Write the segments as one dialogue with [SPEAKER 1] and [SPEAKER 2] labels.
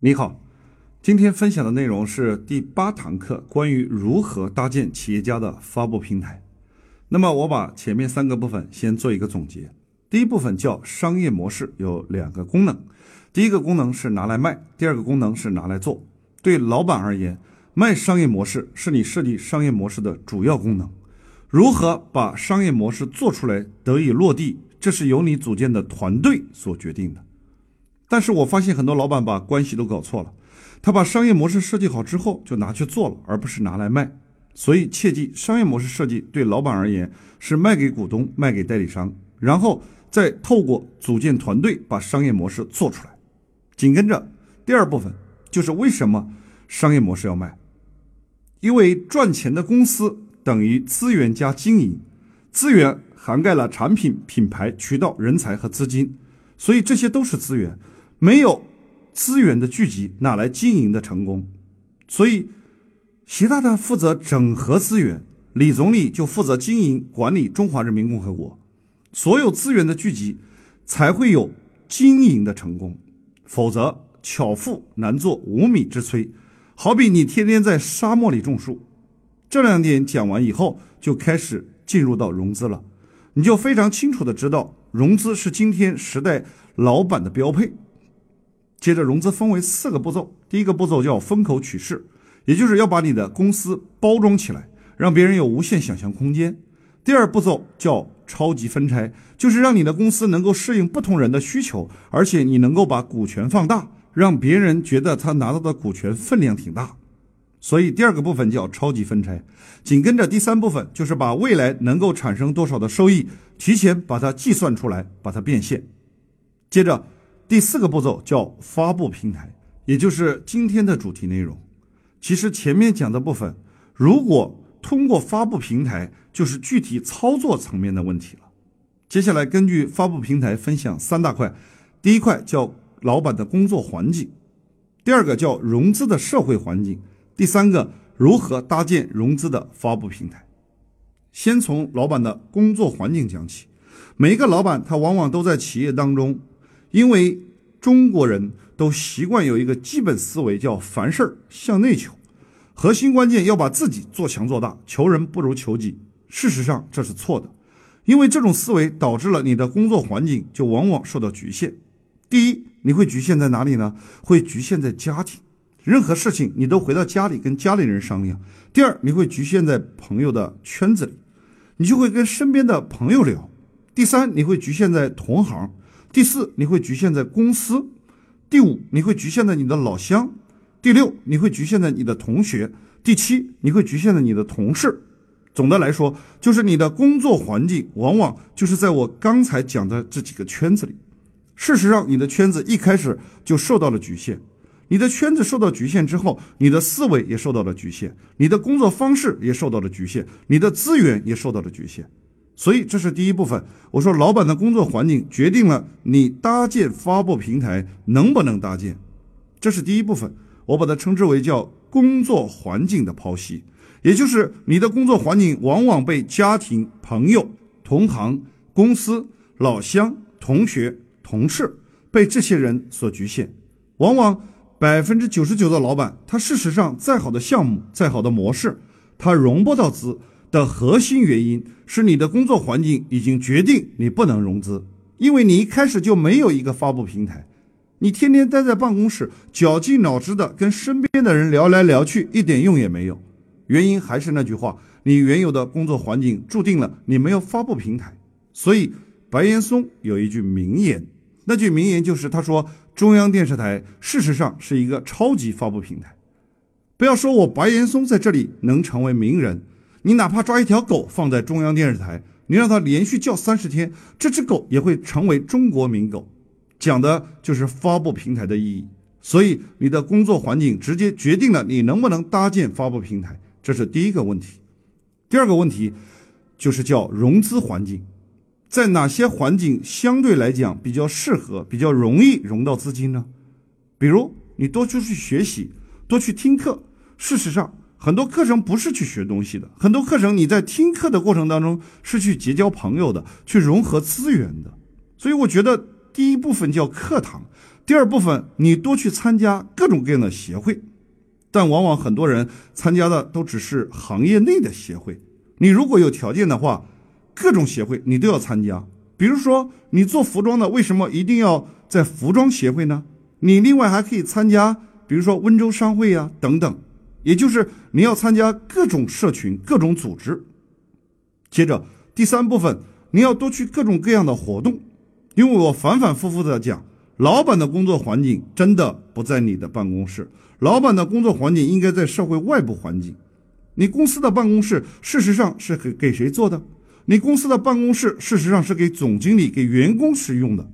[SPEAKER 1] 你好，今天分享的内容是第八堂课，关于如何搭建企业家的发布平台。那么我把前面三个部分先做一个总结。第一部分叫商业模式，有两个功能。第一个功能是拿来卖，第二个功能是拿来做。对老板而言，卖商业模式是你设计商业模式的主要功能。如何把商业模式做出来得以落地，这是由你组建的团队所决定的。但是我发现很多老板把关系都搞错了，他把商业模式设计好之后就拿去做了，而不是拿来卖。所以切记，商业模式设计对老板而言是卖给股东、卖给代理商，然后再透过组建团队把商业模式做出来。紧跟着第二部分就是为什么商业模式要卖？因为赚钱的公司等于资源加经营，资源涵盖了产品、品牌、渠道、人才和资金，所以这些都是资源。没有资源的聚集，哪来经营的成功？所以，习大大负责整合资源，李总理就负责经营管理中华人民共和国。所有资源的聚集，才会有经营的成功。否则，巧妇难做无米之炊。好比你天天在沙漠里种树。这两点讲完以后，就开始进入到融资了。你就非常清楚的知道，融资是今天时代老板的标配。接着融资分为四个步骤，第一个步骤叫风口取势，也就是要把你的公司包装起来，让别人有无限想象空间。第二步骤叫超级分拆，就是让你的公司能够适应不同人的需求，而且你能够把股权放大，让别人觉得他拿到的股权分量挺大。所以第二个部分叫超级分拆，紧跟着第三部分就是把未来能够产生多少的收益，提前把它计算出来，把它变现。接着。第四个步骤叫发布平台，也就是今天的主题内容。其实前面讲的部分，如果通过发布平台，就是具体操作层面的问题了。接下来根据发布平台分享三大块，第一块叫老板的工作环境，第二个叫融资的社会环境，第三个如何搭建融资的发布平台。先从老板的工作环境讲起，每一个老板他往往都在企业当中。因为中国人都习惯有一个基本思维，叫凡事向内求，核心关键要把自己做强做大，求人不如求己。事实上这是错的，因为这种思维导致了你的工作环境就往往受到局限。第一，你会局限在哪里呢？会局限在家庭，任何事情你都回到家里跟家里人商量。第二，你会局限在朋友的圈子里，你就会跟身边的朋友聊。第三，你会局限在同行。第四，你会局限在公司；第五，你会局限在你的老乡；第六，你会局限在你的同学；第七，你会局限在你的同事。总的来说，就是你的工作环境往往就是在我刚才讲的这几个圈子里。事实上，你的圈子一开始就受到了局限。你的圈子受到局限之后，你的思维也受到了局限，你的工作方式也受到了局限，你的资源也受到了局限。所以这是第一部分。我说，老板的工作环境决定了你搭建发布平台能不能搭建，这是第一部分。我把它称之为叫工作环境的剖析，也就是你的工作环境往往被家庭、朋友、同行、公司、老乡、同学、同事被这些人所局限。往往百分之九十九的老板，他事实上再好的项目、再好的模式，他融不到资。的核心原因是你的工作环境已经决定你不能融资，因为你一开始就没有一个发布平台，你天天待在办公室，绞尽脑汁的跟身边的人聊来聊去，一点用也没有。原因还是那句话，你原有的工作环境注定了你没有发布平台。所以白岩松有一句名言，那句名言就是他说中央电视台事实上是一个超级发布平台。不要说我白岩松在这里能成为名人。你哪怕抓一条狗放在中央电视台，你让它连续叫三十天，这只狗也会成为中国名狗。讲的就是发布平台的意义。所以你的工作环境直接决定了你能不能搭建发布平台，这是第一个问题。第二个问题就是叫融资环境，在哪些环境相对来讲比较适合、比较容易融到资金呢？比如你多出去学习，多去听课。事实上。很多课程不是去学东西的，很多课程你在听课的过程当中是去结交朋友的，去融合资源的。所以我觉得第一部分叫课堂，第二部分，你多去参加各种各样的协会，但往往很多人参加的都只是行业内的协会。你如果有条件的话，各种协会你都要参加。比如说，你做服装的，为什么一定要在服装协会呢？你另外还可以参加，比如说温州商会呀等等。也就是你要参加各种社群、各种组织。接着第三部分，你要多去各种各样的活动，因为我反反复复的讲。老板的工作环境真的不在你的办公室，老板的工作环境应该在社会外部环境。你公司的办公室事实上是给给谁做的？你公司的办公室事实上是给总经理、给员工使用的。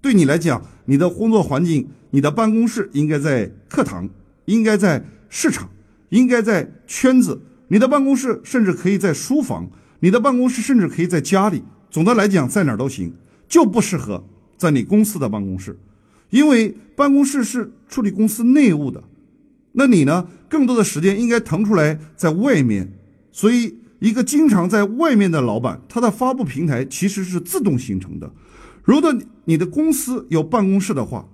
[SPEAKER 1] 对你来讲，你的工作环境、你的办公室应该在课堂，应该在市场，应该在圈子。你的办公室甚至可以在书房，你的办公室甚至可以在家里。总的来讲，在哪儿都行，就不适合。在你公司的办公室，因为办公室是处理公司内务的，那你呢？更多的时间应该腾出来在外面。所以，一个经常在外面的老板，他的发布平台其实是自动形成的。如果你的公司有办公室的话，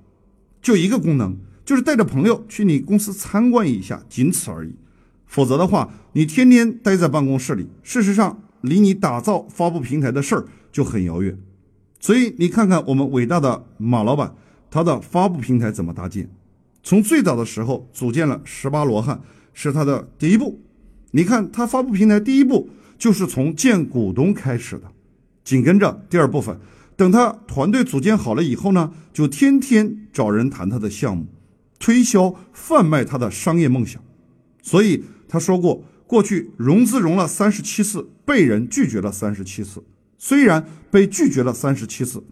[SPEAKER 1] 就一个功能，就是带着朋友去你公司参观一下，仅此而已。否则的话，你天天待在办公室里，事实上离你打造发布平台的事儿就很遥远。所以你看看我们伟大的马老板，他的发布平台怎么搭建？从最早的时候组建了十八罗汉，是他的第一步。你看他发布平台第一步就是从见股东开始的，紧跟着第二部分，等他团队组建好了以后呢，就天天找人谈他的项目，推销贩卖他的商业梦想。所以他说过，过去融资融了三十七次，被人拒绝了三十七次。虽然被拒绝了三十七次，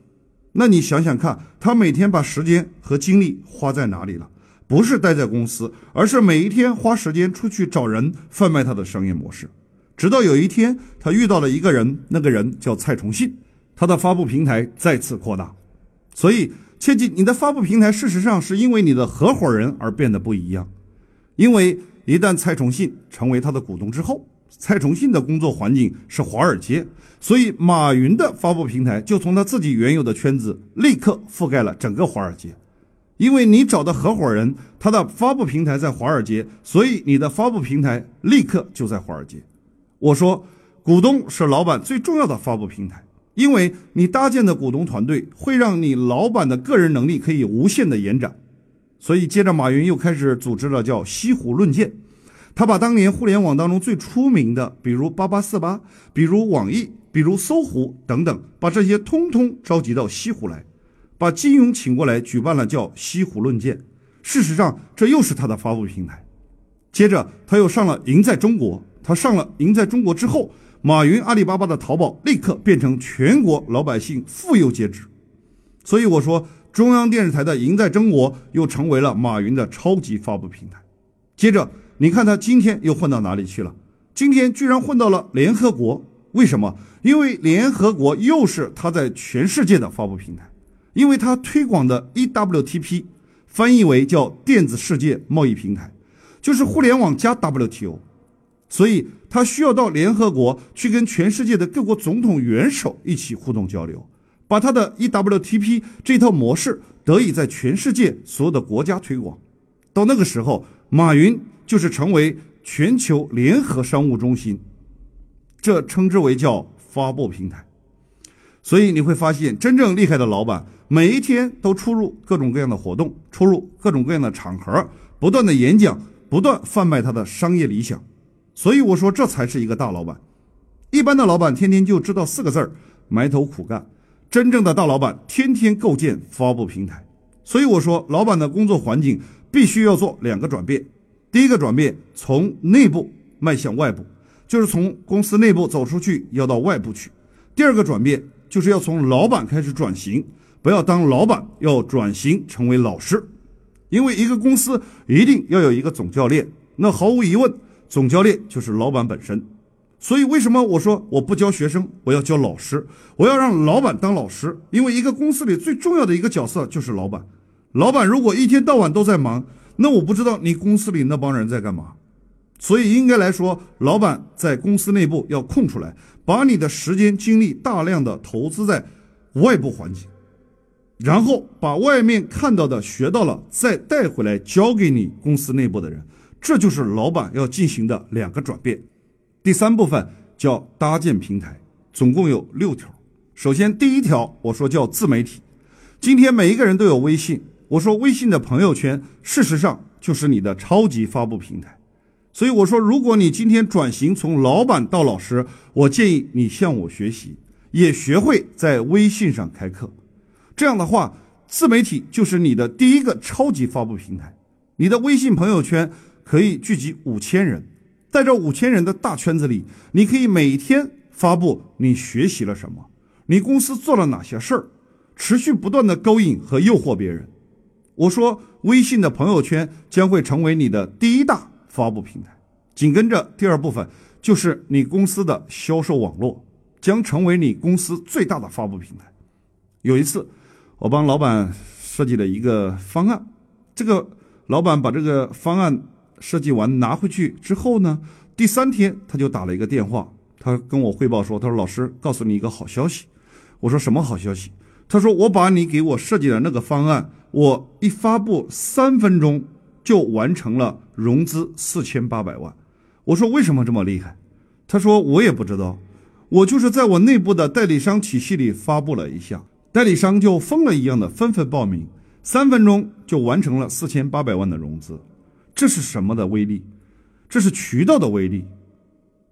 [SPEAKER 1] 那你想想看，他每天把时间和精力花在哪里了？不是待在公司，而是每一天花时间出去找人贩卖他的商业模式。直到有一天，他遇到了一个人，那个人叫蔡崇信，他的发布平台再次扩大。所以切记，你的发布平台事实上是因为你的合伙人而变得不一样。因为一旦蔡崇信成为他的股东之后，蔡崇信的工作环境是华尔街，所以马云的发布平台就从他自己原有的圈子立刻覆盖了整个华尔街。因为你找的合伙人他的发布平台在华尔街，所以你的发布平台立刻就在华尔街。我说，股东是老板最重要的发布平台，因为你搭建的股东团队会让你老板的个人能力可以无限的延展。所以接着马云又开始组织了叫西湖论剑。他把当年互联网当中最出名的，比如八八四八，比如网易，比如搜狐等等，把这些通通召集到西湖来，把金庸请过来举办了叫西湖论剑。事实上，这又是他的发布平台。接着他又上了赢在中国，他上了赢在中国之后，马云阿里巴巴的淘宝立刻变成全国老百姓妇幼皆知。所以我说，中央电视台的赢在中国又成为了马云的超级发布平台。接着。你看他今天又混到哪里去了？今天居然混到了联合国，为什么？因为联合国又是他在全世界的发布平台，因为他推广的 eWTP 翻译为叫电子世界贸易平台，就是互联网加 WTO，所以他需要到联合国去跟全世界的各国总统元首一起互动交流，把他的 eWTP 这套模式得以在全世界所有的国家推广。到那个时候，马云。就是成为全球联合商务中心，这称之为叫发布平台。所以你会发现，真正厉害的老板，每一天都出入各种各样的活动，出入各种各样的场合，不断的演讲，不断贩卖他的商业理想。所以我说，这才是一个大老板。一般的老板天天就知道四个字儿：埋头苦干。真正的大老板天天构建发布平台。所以我说，老板的工作环境必须要做两个转变。第一个转变，从内部迈向外部，就是从公司内部走出去，要到外部去。第二个转变，就是要从老板开始转型，不要当老板，要转型成为老师。因为一个公司一定要有一个总教练，那毫无疑问，总教练就是老板本身。所以为什么我说我不教学生，我要教老师，我要让老板当老师？因为一个公司里最重要的一个角色就是老板。老板如果一天到晚都在忙，那我不知道你公司里那帮人在干嘛，所以应该来说，老板在公司内部要空出来，把你的时间精力大量的投资在外部环境。然后把外面看到的学到了再带回来教给你公司内部的人，这就是老板要进行的两个转变。第三部分叫搭建平台，总共有六条。首先第一条我说叫自媒体，今天每一个人都有微信，我说微信的朋友圈事实上就是你的超级发布平台。所以我说，如果你今天转型从老板到老师，我建议你向我学习，也学会在微信上开课。这样的话，自媒体就是你的第一个超级发布平台。你的微信朋友圈可以聚集五千人，在这五千人的大圈子里，你可以每天发布你学习了什么，你公司做了哪些事儿，持续不断的勾引和诱惑别人。我说，微信的朋友圈将会成为你的第一大。发布平台，紧跟着第二部分就是你公司的销售网络，将成为你公司最大的发布平台。有一次，我帮老板设计了一个方案，这个老板把这个方案设计完拿回去之后呢，第三天他就打了一个电话，他跟我汇报说：“他说老师，告诉你一个好消息。”我说：“什么好消息？”他说：“我把你给我设计的那个方案，我一发布三分钟。”就完成了融资四千八百万，我说为什么这么厉害？他说我也不知道，我就是在我内部的代理商体系里发布了一下，代理商就疯了一样的纷纷报名，三分钟就完成了四千八百万的融资，这是什么的威力？这是渠道的威力。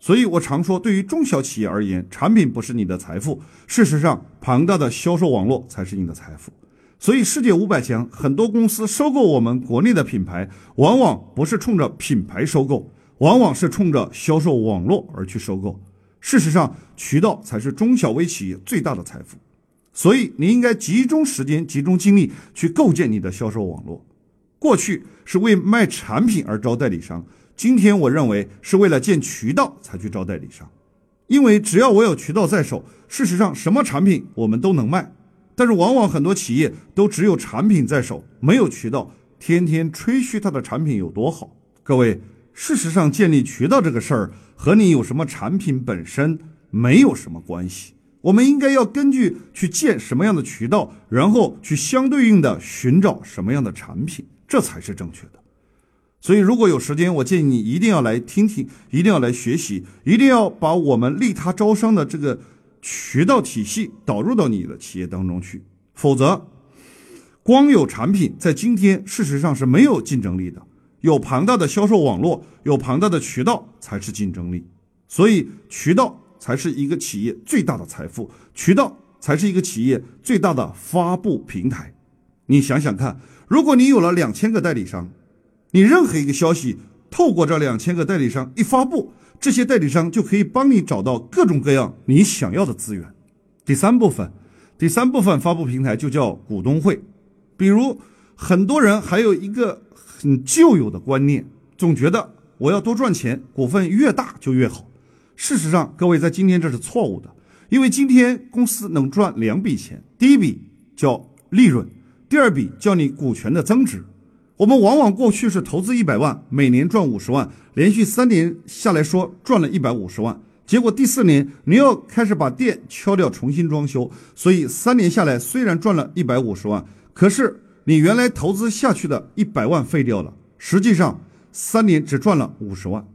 [SPEAKER 1] 所以我常说，对于中小企业而言，产品不是你的财富，事实上，庞大的销售网络才是你的财富。所以，世界五百强很多公司收购我们国内的品牌，往往不是冲着品牌收购，往往是冲着销售网络而去收购。事实上，渠道才是中小微企业最大的财富。所以，你应该集中时间、集中精力去构建你的销售网络。过去是为卖产品而招代理商，今天我认为是为了建渠道才去招代理商。因为只要我有渠道在手，事实上什么产品我们都能卖。但是往往很多企业都只有产品在手，没有渠道，天天吹嘘他的产品有多好。各位，事实上建立渠道这个事儿和你有什么产品本身没有什么关系。我们应该要根据去建什么样的渠道，然后去相对应的寻找什么样的产品，这才是正确的。所以，如果有时间，我建议你一定要来听听，一定要来学习，一定要把我们利他招商的这个。渠道体系导入到你的企业当中去，否则，光有产品在今天事实上是没有竞争力的。有庞大的销售网络，有庞大的渠道才是竞争力。所以，渠道才是一个企业最大的财富，渠道才是一个企业最大的发布平台。你想想看，如果你有了两千个代理商，你任何一个消息透过这两千个代理商一发布。这些代理商就可以帮你找到各种各样你想要的资源。第三部分，第三部分发布平台就叫股东会。比如很多人还有一个很旧有的观念，总觉得我要多赚钱，股份越大就越好。事实上，各位在今天这是错误的，因为今天公司能赚两笔钱，第一笔叫利润，第二笔叫你股权的增值。我们往往过去是投资一百万，每年赚五十万，连续三年下来说赚了一百五十万，结果第四年你要开始把店敲掉，重新装修，所以三年下来虽然赚了一百五十万，可是你原来投资下去的一百万废掉了，实际上三年只赚了五十万。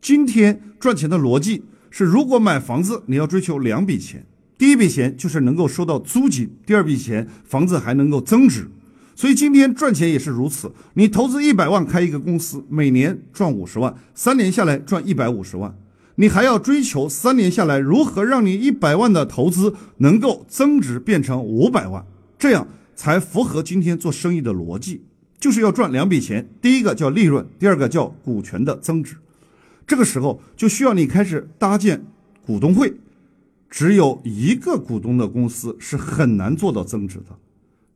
[SPEAKER 1] 今天赚钱的逻辑是，如果买房子你要追求两笔钱，第一笔钱就是能够收到租金，第二笔钱房子还能够增值。所以今天赚钱也是如此，你投资一百万开一个公司，每年赚五十万，三年下来赚一百五十万，你还要追求三年下来如何让你一百万的投资能够增值变成五百万，这样才符合今天做生意的逻辑，就是要赚两笔钱，第一个叫利润，第二个叫股权的增值。这个时候就需要你开始搭建股东会，只有一个股东的公司是很难做到增值的。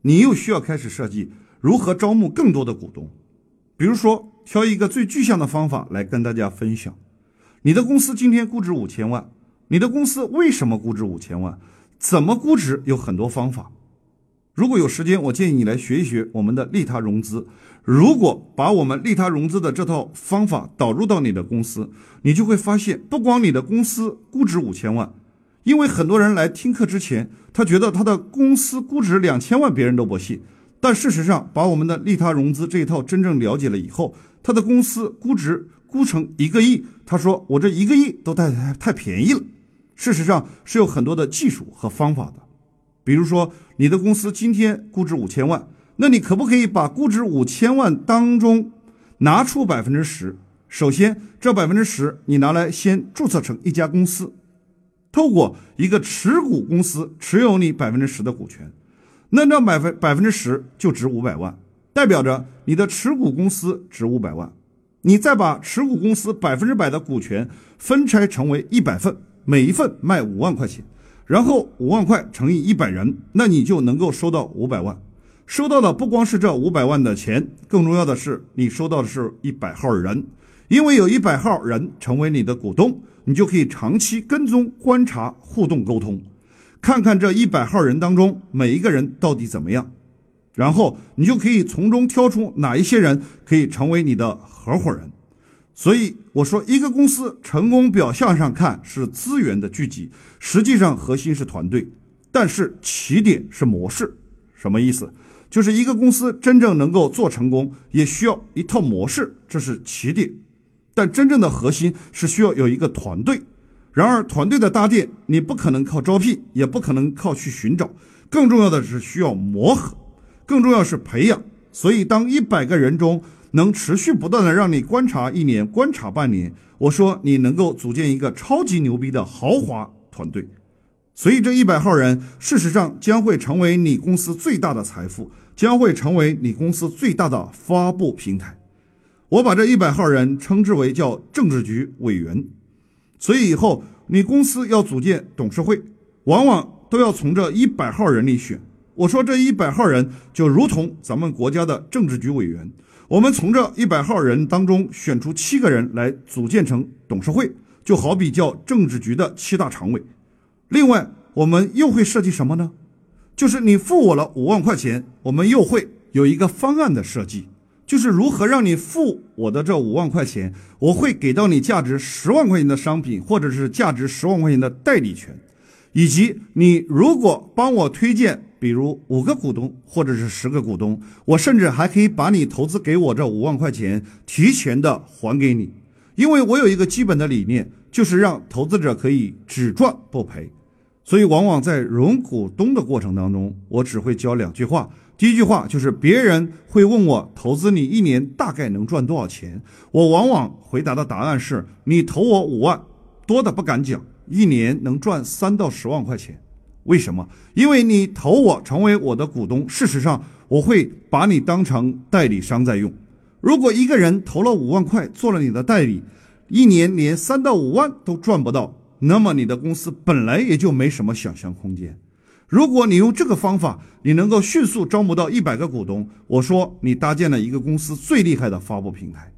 [SPEAKER 1] 你又需要开始设计如何招募更多的股东，比如说挑一个最具象的方法来跟大家分享。你的公司今天估值五千万，你的公司为什么估值五千万？怎么估值？有很多方法。如果有时间，我建议你来学一学我们的利他融资。如果把我们利他融资的这套方法导入到你的公司，你就会发现，不光你的公司估值五千万，因为很多人来听课之前，他觉得他的公司估值两千万，别人都不信。但事实上，把我们的利他融资这一套真正了解了以后，他的公司估值估成一个亿，他说我这一个亿都太太太便宜了。事实上是有很多的技术和方法的。比如说，你的公司今天估值五千万，那你可不可以把估值五千万当中拿出百分之十？首先，这百分之十你拿来先注册成一家公司。透过一个持股公司持有你百分之十的股权，那这百分百分之十就值五百万，代表着你的持股公司值五百万。你再把持股公司百分之百的股权分拆成为一百份，每一份卖五万块钱，然后五万块乘以一百人，那你就能够收到五百万。收到的不光是这五百万的钱，更重要的是你收到的是一百号人，因为有一百号人成为你的股东。你就可以长期跟踪、观察、互动、沟通，看看这一百号人当中每一个人到底怎么样，然后你就可以从中挑出哪一些人可以成为你的合伙人。所以我说，一个公司成功表象上看是资源的聚集，实际上核心是团队，但是起点是模式。什么意思？就是一个公司真正能够做成功，也需要一套模式，这是起点。但真正的核心是需要有一个团队，然而团队的搭建你不可能靠招聘，也不可能靠去寻找，更重要的是需要磨合，更重要是培养。所以，当一百个人中能持续不断的让你观察一年、观察半年，我说你能够组建一个超级牛逼的豪华团队。所以，这一百号人事实上将会成为你公司最大的财富，将会成为你公司最大的发布平台。我把这一百号人称之为叫政治局委员，所以以后你公司要组建董事会，往往都要从这一百号人里选。我说这一百号人就如同咱们国家的政治局委员，我们从这一百号人当中选出七个人来组建成董事会，就好比叫政治局的七大常委。另外，我们又会设计什么呢？就是你付我了五万块钱，我们又会有一个方案的设计。就是如何让你付我的这五万块钱，我会给到你价值十万块钱的商品，或者是价值十万块钱的代理权，以及你如果帮我推荐，比如五个股东或者是十个股东，我甚至还可以把你投资给我这五万块钱提前的还给你，因为我有一个基本的理念，就是让投资者可以只赚不赔，所以往往在融股东的过程当中，我只会教两句话。第一句话就是别人会问我投资你一年大概能赚多少钱，我往往回答的答案是你投我五万，多的不敢讲，一年能赚三到十万块钱。为什么？因为你投我成为我的股东，事实上我会把你当成代理商在用。如果一个人投了五万块做了你的代理，一年连三到五万都赚不到，那么你的公司本来也就没什么想象空间。如果你用这个方法，你能够迅速招募到一百个股东，我说你搭建了一个公司最厉害的发布平台。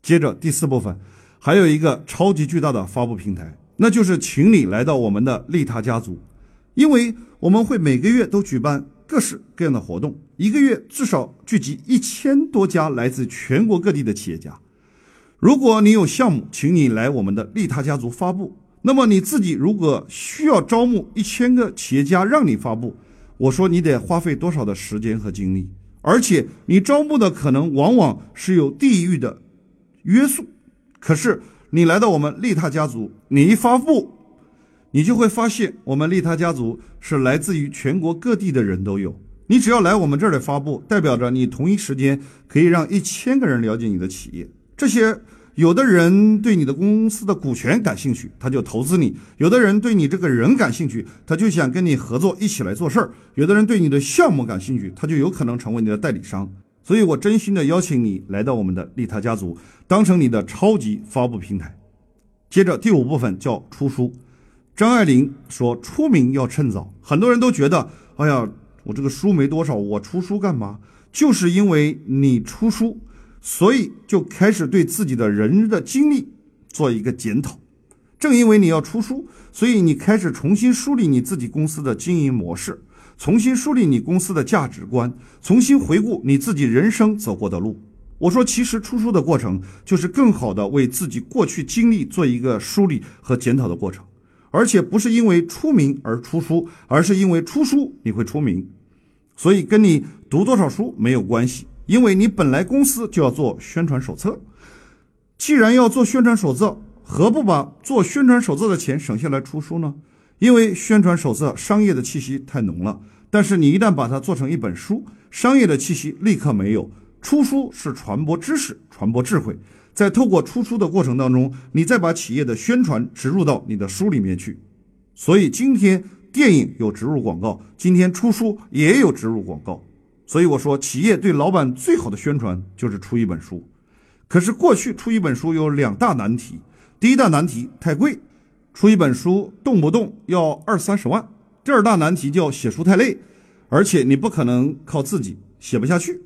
[SPEAKER 1] 接着第四部分，还有一个超级巨大的发布平台，那就是请你来到我们的利他家族，因为我们会每个月都举办各式各样的活动，一个月至少聚集一千多家来自全国各地的企业家。如果你有项目，请你来我们的利他家族发布。那么你自己如果需要招募一千个企业家让你发布，我说你得花费多少的时间和精力，而且你招募的可能往往是有地域的约束。可是你来到我们利他家族，你一发布，你就会发现我们利他家族是来自于全国各地的人都有。你只要来我们这儿来发布，代表着你同一时间可以让一千个人了解你的企业。这些。有的人对你的公司的股权感兴趣，他就投资你；有的人对你这个人感兴趣，他就想跟你合作，一起来做事儿；有的人对你的项目感兴趣，他就有可能成为你的代理商。所以我真心的邀请你来到我们的利他家族，当成你的超级发布平台。接着第五部分叫出书。张爱玲说：“出名要趁早。”很多人都觉得：“哎呀，我这个书没多少，我出书干嘛？”就是因为你出书。所以就开始对自己的人的经历做一个检讨。正因为你要出书，所以你开始重新梳理你自己公司的经营模式，重新梳理你公司的价值观，重新回顾你自己人生走过的路。我说，其实出书的过程就是更好的为自己过去经历做一个梳理和检讨的过程。而且不是因为出名而出书，而是因为出书你会出名。所以跟你读多少书没有关系，因为你本来公司就要做宣传手册。既然要做宣传手册，何不把做宣传手册的钱省下来出书呢？因为宣传手册商业的气息太浓了，但是你一旦把它做成一本书，商业的气息立刻没有。出书是传播知识、传播智慧，在透过出书的过程当中，你再把企业的宣传植入到你的书里面去。所以今天电影有植入广告，今天出书也有植入广告。所以我说，企业对老板最好的宣传就是出一本书。可是过去出一本书有两大难题，第一大难题太贵，出一本书动不动要二三十万；第二大难题叫写书太累，而且你不可能靠自己写不下去。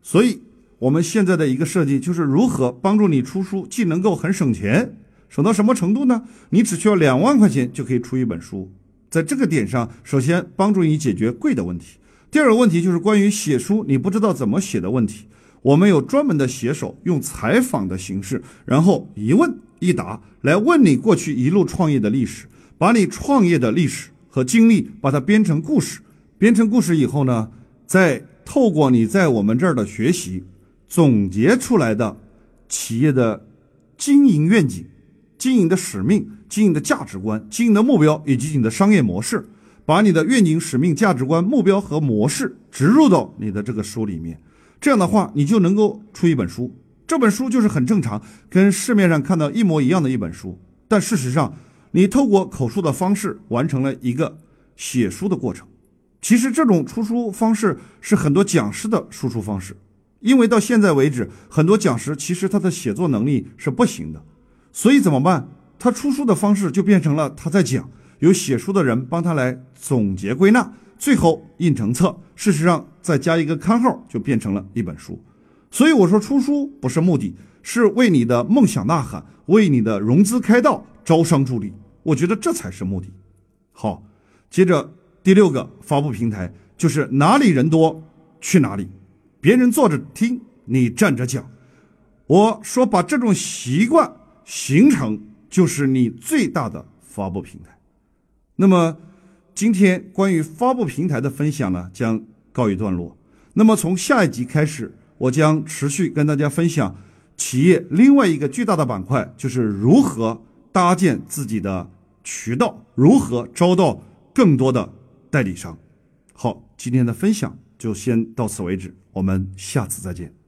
[SPEAKER 1] 所以，我们现在的一个设计就是如何帮助你出书，既能够很省钱，省到什么程度呢？你只需要两万块钱就可以出一本书。在这个点上，首先帮助你解决贵的问题。第二个问题就是关于写书你不知道怎么写的问题。我们有专门的写手，用采访的形式，然后一问一答来问你过去一路创业的历史，把你创业的历史和经历把它编成故事。编成故事以后呢，再。透过你在我们这儿的学习，总结出来的企业的经营愿景、经营的使命、经营的价值观、经营的目标以及你的商业模式，把你的愿景、使命、价值观、目标和模式植入到你的这个书里面。这样的话，你就能够出一本书。这本书就是很正常，跟市面上看到一模一样的一本书。但事实上，你透过口述的方式完成了一个写书的过程。其实这种出书方式是很多讲师的输出方式，因为到现在为止，很多讲师其实他的写作能力是不行的，所以怎么办？他出书的方式就变成了他在讲，有写书的人帮他来总结归纳，最后印成册。事实上再加一个刊号，就变成了一本书。所以我说出书不是目的，是为你的梦想呐喊，为你的融资开道，招商助力。我觉得这才是目的。好，接着。第六个发布平台就是哪里人多去哪里，别人坐着听，你站着讲。我说把这种习惯形成，就是你最大的发布平台。那么今天关于发布平台的分享呢，将告一段落。那么从下一集开始，我将持续跟大家分享企业另外一个巨大的板块，就是如何搭建自己的渠道，如何招到更多的。代理商，好，今天的分享就先到此为止，我们下次再见。